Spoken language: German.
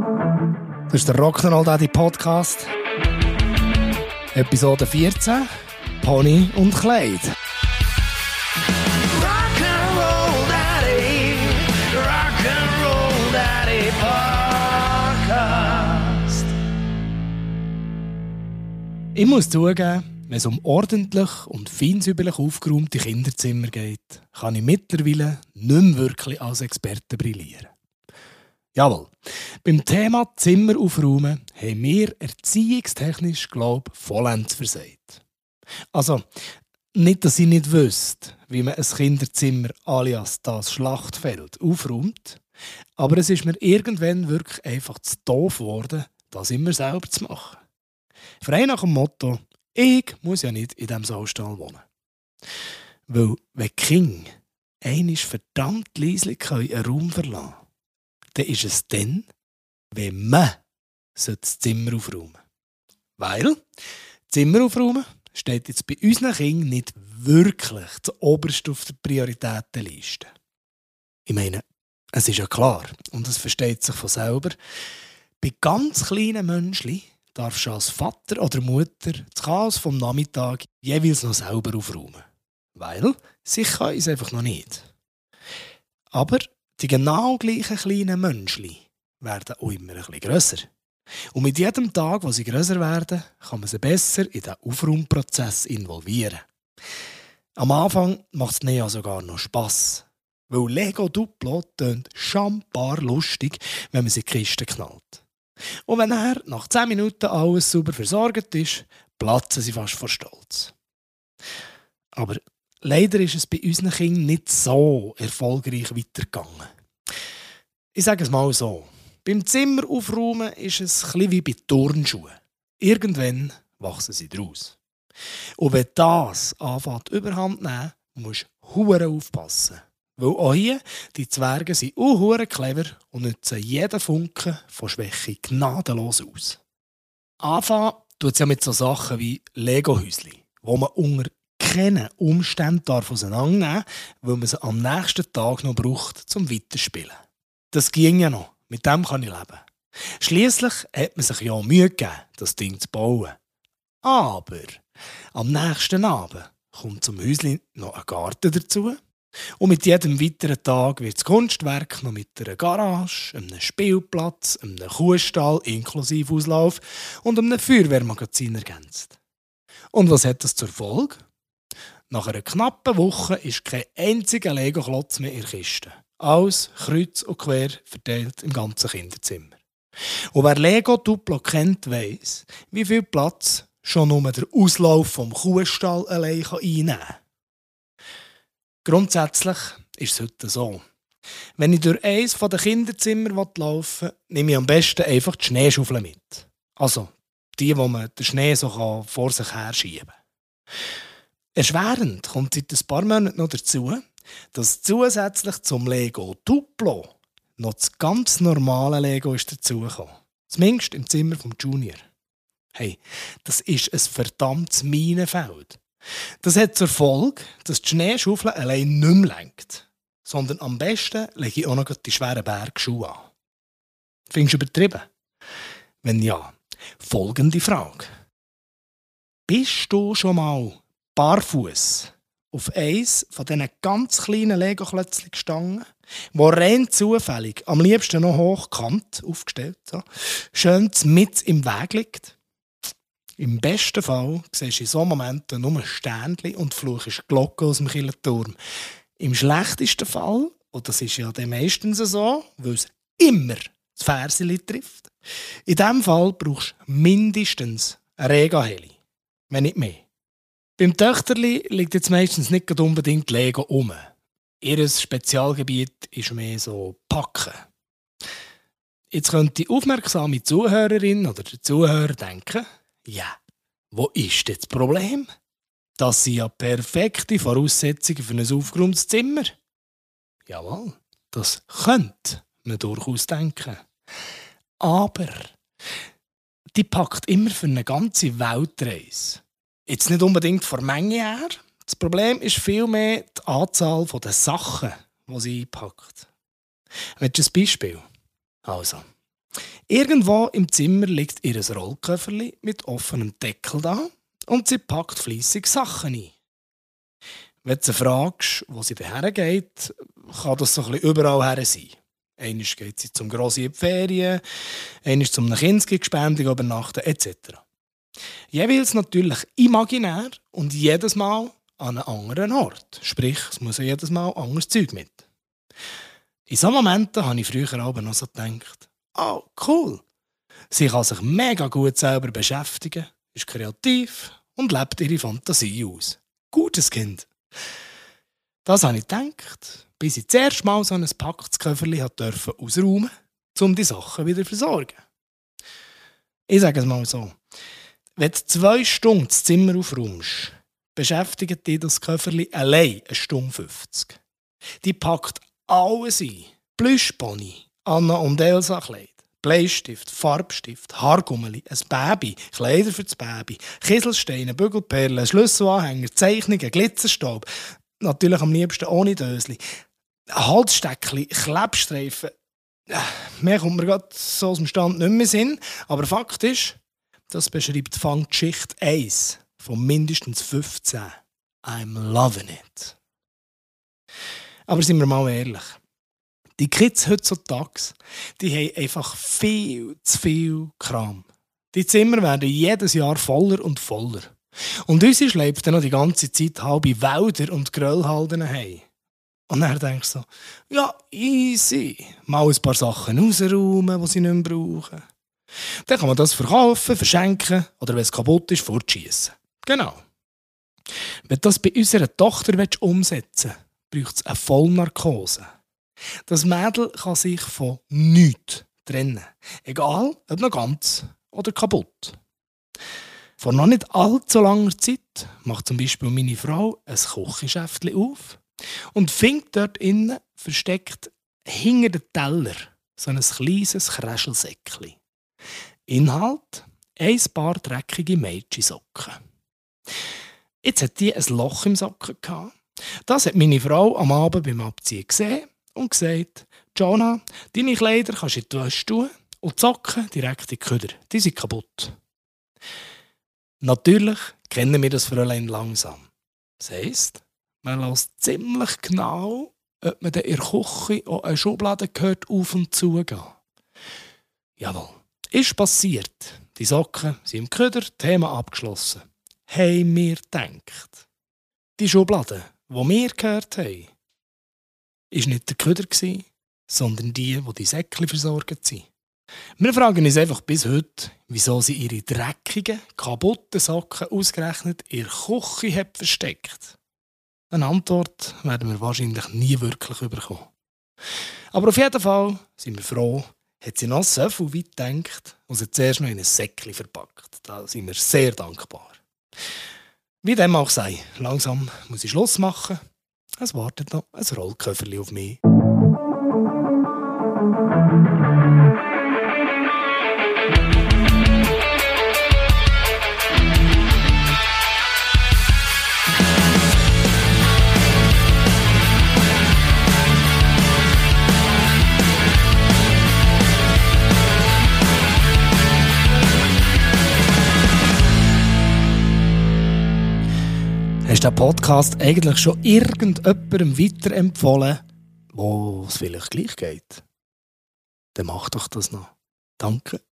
Das ist der Rock'n'Roll Daddy Podcast. Episode 14. Pony und Kleid. Rock'n'Roll Daddy, Rock'n'Roll Daddy Podcast. Ich muss zugeben, wenn es um ordentlich und feinsäuberlich aufgeräumte Kinderzimmer geht, kann ich mittlerweile nicht mehr wirklich als Experte brillieren. Jawohl, beim Thema Zimmer aufräumen haben wir erziehungstechnisch, glaube ich, vollends versagt. Also, nicht, dass ich nicht wüsste, wie man ein Kinderzimmer alias das Schlachtfeld aufräumt, aber es ist mir irgendwann wirklich einfach zu doof geworden, das immer selber zu machen. Frei nach dem Motto, ich muss ja nicht in diesem Saustall wohnen. Weil, wenn Kinder einmal verdammt leislich einen Raum verlassen dann ist es dann, wenn man das Zimmer aufräumen Weil, Zimmer aufräumen steht jetzt bei unseren Kindern nicht wirklich zuoberst auf der Prioritätenliste. Ich meine, es ist ja klar, und es versteht sich von selber, bei ganz kleinen Menschen darfst du als Vater oder Mutter das Chaos vom Nachmittag jeweils noch selber aufräumen. Weil sie können es einfach noch nicht. Aber die genau gleichen kleinen Menschen werden auch immer ein bisschen grösser. Und mit jedem Tag, wo sie grösser werden, kann man sie besser in den Aufräumprozess involvieren. Am Anfang macht es ja sogar noch Spass. Weil Lego Duplo tönt schambar lustig, wenn man sie in die Kiste knallt. Und wenn er nach 10 Minuten alles sauber versorgt ist, platzen sie fast vor Stolz. Aber leider ist es bei unseren Kindern nicht so erfolgreich weitergegangen. Ich sage es mal so. Beim Zimmer aufräumen ist es ein wie bei Turnschuhen. Irgendwann wachsen sie draus. Und wenn das anfängt überhand nehmen, musst du aufpassen. Weil auch hier, die Zwerge sind auch clever und nutzen jeden Funken von Schwäche gnadenlos aus. Anfangen tut es ja mit so Sachen wie Lego-Häusli, wo man unter keinen Umständen darf auseinandernehmen weil man sie am nächsten Tag noch braucht zum Weiterspielen. Das ging ja noch, mit dem kann ich leben. Schließlich hat man sich ja Mühe gegeben, das Ding zu bauen. Aber am nächsten Abend kommt zum Häuschen noch ein Garten dazu und mit jedem weiteren Tag wird das Kunstwerk noch mit einer Garage, einem Spielplatz, einem Kuhstall inklusive Auslauf und einem Feuerwehrmagazin ergänzt. Und was hat das zur Folge? Nach einer knappen Woche ist kein einziger Lego-Klotz mehr in der Kiste. Alles kreuz und quer verteilt im ganzen Kinderzimmer. Und wer Lego Duplo kennt, weiss, wie viel Platz schon nur der Auslauf vom Kuhstall allein einnehmen kann. Grundsätzlich ist es heute so. Wenn ich durch eines der Kinderzimmer laufen will, nehme ich am besten einfach die Schneeschaufel mit. Also die, wo man den Schnee so vor sich her schieben kann. Erschwerend kommt seit ein paar Monaten noch dazu, dass zusätzlich zum Lego Duplo noch das ganz normale Lego ist dazugekommen. Zumindest im Zimmer vom Junior. Hey, das ist ein verdammtes Minenfeld. Das hat zur Folge, dass die Schneeschaufel allein nicht mehr lenkt, sondern am besten lege ich auch noch die schweren Bergschuhe an. Findest du übertrieben? Wenn ja, folgende Frage. Bist du schon mal barfuß auf eins von diesen ganz kleinen Lego-Klötzchen gestanden, wo rein zufällig, am liebsten noch hochkant aufgestellt, so, schön mit im Weg liegt? Im besten Fall siehst du in solchen Momenten nur Sternchen und fluchst Glocken aus dem Kirchenturm. Im schlechtesten Fall, und das ist ja meistens so, weil es immer das Ferseli trifft, in diesem Fall brauchst du mindestens eine Rega-Heli, wenn nicht mehr. Beim Töchterli liegt jetzt meistens nicht unbedingt Lego um. Ihr Spezialgebiet ist mehr so Packen. Jetzt könnte die aufmerksame Zuhörerin oder der Zuhörer denken, ja, wo ist das Problem? Das sind ja perfekte Voraussetzungen für ein aufgeräumtes Zimmer. Jawohl, das könnte man durchaus denken. Aber die packt immer für eine ganze Weltreise. Jetzt nicht unbedingt von Menge her. Das Problem ist vielmehr die Anzahl der Sachen, die sie einpackt. Willst du ein Beispiel? Also, Irgendwo im Zimmer liegt ihr Rollköfferli mit offenem Deckel da und sie packt fließig Sachen ein. Wenn du sie fragst, wo sie daher geht, kann das so ein überall her sein. Einmal geht sie zum Grossi in die Ferien, einmal zum Kinski-Gespendung übernachten etc. Jeweils natürlich imaginär und jedes Mal an einem anderen Ort. Sprich, es muss ja jedes Mal anderes Zeug mit. In solchen Momenten habe ich früher aber noch so gedacht, oh, cool. Sie kann sich mega gut selber beschäftigen, ist kreativ und lebt ihre Fantasie aus. Gutes Kind. Das habe ich gedacht, bis ich zuerst mal so ein Packtsköfferli durfte ausräumen, um die Sachen wieder zu versorgen. Ich sage es mal so. Wenn du zwei Stunden das Zimmer aufräumst, beschäftigt dich das Köfferli allein eine Stunde 50. Die packt alles ein. Plüschpony, Anna und Elsa Kleid, Bleistift, Farbstift, Haargummeli, ein Baby, Kleider für das Baby, Kieselsteine, Bügelperlen, Schlüsselanhänger, Zeichnungen, Glitzerstaub. Natürlich am liebsten ohne Dösli. Halssteckli, Klebstreifen. Äh, Mehr kommt mir gerade so aus dem Stand nicht mehr Sinn. Aber Fakt ist, das beschreibt Fang Geschichte 1 von mindestens 15. I'm loving it. Aber sind wir mal ehrlich. Die Kids heutzutage, die haben einfach viel zu viel Kram. Die Zimmer werden jedes Jahr voller und voller. Und uns schleppt dann noch die ganze Zeit halbe Wälder und Gröllhalden heim. Und dann denkst du so, ja, easy. Mal ein paar Sachen rausräumen, die sie nicht mehr brauchen. Dann kann man das verkaufen, verschenken oder wenn es kaputt ist, fortschießen. Genau. Wenn du das bei unserer Tochter umsetzen willst, braucht es eine Vollnarkose. Das Mädel kann sich von nichts trennen. Egal, ob noch ganz oder kaputt. Vor noch nicht allzu langer Zeit macht zum Beispiel meine Frau ein Kochgeschäft auf und findet dort innen versteckt hinter den Teller so ein kleines Kräschelsäckchen. Inhalt: ein paar dreckige Mädchensocken. Jetzt hat die ein Loch im Socken gehabt. Das hat meine Frau am Abend beim Abziehen gesehen und gesagt: Jonah, deine Kleider kannst du in die Wäsche tun und die Socken direkt in die Köder. Die sind kaputt. Natürlich kennen wir das Fräulein langsam. Das heisst, man lässt ziemlich genau, ob man in der Küche auch eine Schublade gehört auf und zu gehen. Jawohl, ist passiert. Die Socken sind im Köder, Thema abgeschlossen. Haben wir gedacht. Die Schublade, die wir gehört haben, war nicht der Köder, sondern die, die die Säckchen versorgt sind. Wir fragen uns einfach bis heute, wieso sie ihre dreckigen, kaputten Socken ausgerechnet in der Küche hat versteckt. Eine Antwort werden wir wahrscheinlich nie wirklich bekommen. Aber auf jeden Fall sind wir froh, hat sie noch so viel weit gedacht und sie zuerst noch in ein Säckchen verpackt. Da sind wir sehr dankbar. Wie dem auch sei, langsam muss ich Schluss machen. Es wartet noch ein Rollköfferli auf mich. Du den Podcast eigentlich schon irgendjemandem weiterempfohlen, wo es vielleicht gleich geht? Dann mach doch das noch. Danke.